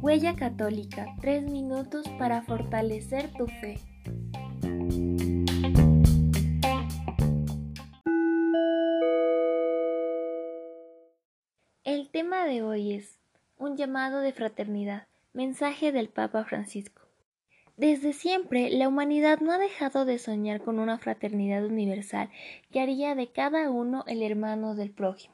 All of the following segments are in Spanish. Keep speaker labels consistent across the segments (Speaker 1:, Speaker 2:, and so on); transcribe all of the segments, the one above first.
Speaker 1: Huella Católica, tres minutos para fortalecer tu fe. El tema de hoy es un llamado de fraternidad, mensaje del Papa Francisco. Desde siempre, la humanidad no ha dejado de soñar con una fraternidad universal que haría de cada uno el hermano del prójimo.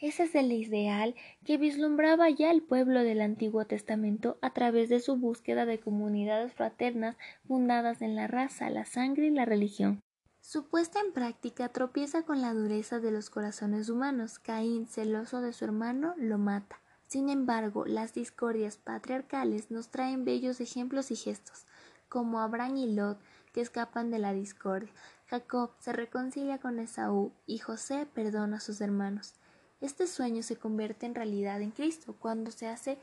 Speaker 1: Ese es el ideal que vislumbraba ya el pueblo del Antiguo Testamento a través de su búsqueda de comunidades fraternas fundadas en la raza, la sangre y la religión. Su puesta en práctica tropieza con la dureza de los corazones humanos. Caín, celoso de su hermano, lo mata. Sin embargo, las discordias patriarcales nos traen bellos ejemplos y gestos, como Abraham y Lot, que escapan de la discordia. Jacob se reconcilia con Esaú y José perdona a sus hermanos. Este sueño se convierte en realidad en Cristo cuando se hace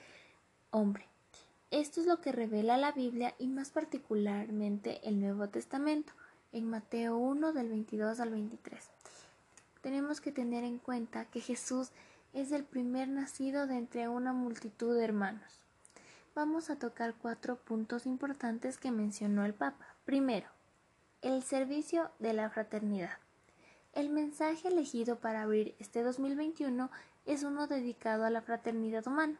Speaker 1: hombre. Esto es lo que revela la Biblia y más particularmente el Nuevo Testamento, en Mateo 1 del 22 al 23. Tenemos que tener en cuenta que Jesús es el primer nacido de entre una multitud de hermanos. Vamos a tocar cuatro puntos importantes que mencionó el Papa. Primero, el servicio de la fraternidad. El mensaje elegido para abrir este 2021 es uno dedicado a la fraternidad humana.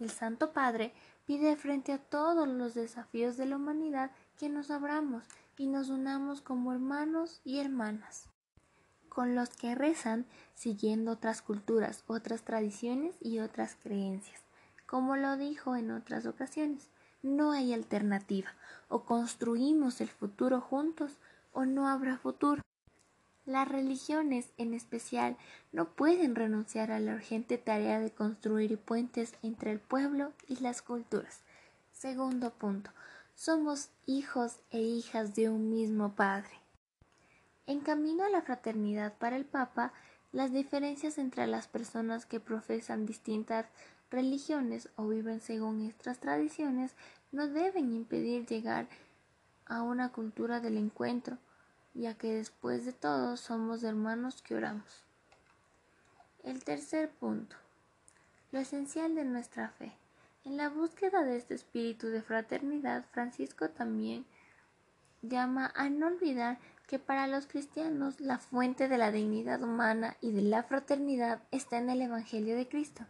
Speaker 1: El Santo Padre pide frente a todos los desafíos de la humanidad que nos abramos y nos unamos como hermanos y hermanas, con los que rezan siguiendo otras culturas, otras tradiciones y otras creencias. Como lo dijo en otras ocasiones, no hay alternativa, o construimos el futuro juntos o no habrá futuro. Las religiones, en especial, no pueden renunciar a la urgente tarea de construir puentes entre el pueblo y las culturas. Segundo punto, somos hijos e hijas de un mismo Padre. En camino a la fraternidad para el Papa, las diferencias entre las personas que profesan distintas religiones o viven según estas tradiciones no deben impedir llegar a una cultura del encuentro, ya que después de todo somos hermanos que oramos. El tercer punto. Lo esencial de nuestra fe. En la búsqueda de este espíritu de fraternidad, Francisco también llama a no olvidar que para los cristianos la fuente de la dignidad humana y de la fraternidad está en el Evangelio de Cristo.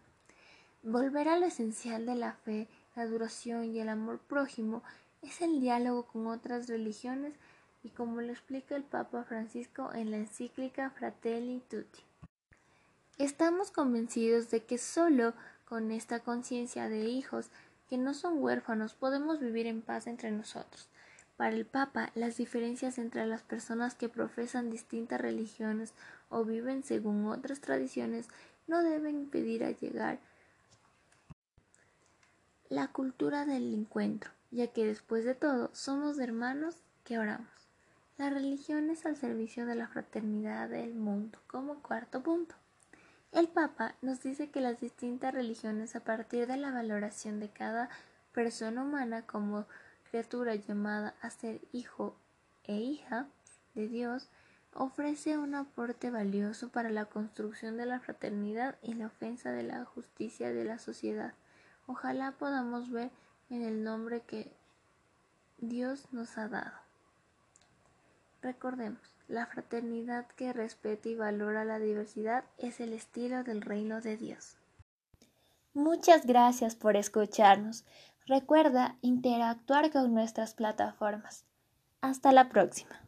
Speaker 1: Volver a lo esencial de la fe, la adoración y el amor prójimo es el diálogo con otras religiones y como lo explica el Papa Francisco en la encíclica Fratelli Tutti. Estamos convencidos de que solo con esta conciencia de hijos que no son huérfanos podemos vivir en paz entre nosotros. Para el Papa, las diferencias entre las personas que profesan distintas religiones o viven según otras tradiciones no deben impedir a llegar la cultura del encuentro, ya que después de todo somos hermanos que oramos. La religión es al servicio de la fraternidad del mundo, como cuarto punto. El Papa nos dice que las distintas religiones, a partir de la valoración de cada persona humana como criatura llamada a ser hijo e hija de Dios, ofrece un aporte valioso para la construcción de la fraternidad y la ofensa de la justicia de la sociedad. Ojalá podamos ver en el nombre que Dios nos ha dado. Recordemos, la fraternidad que respeta y valora la diversidad es el estilo del reino de Dios. Muchas gracias por escucharnos. Recuerda interactuar con nuestras plataformas. Hasta la próxima.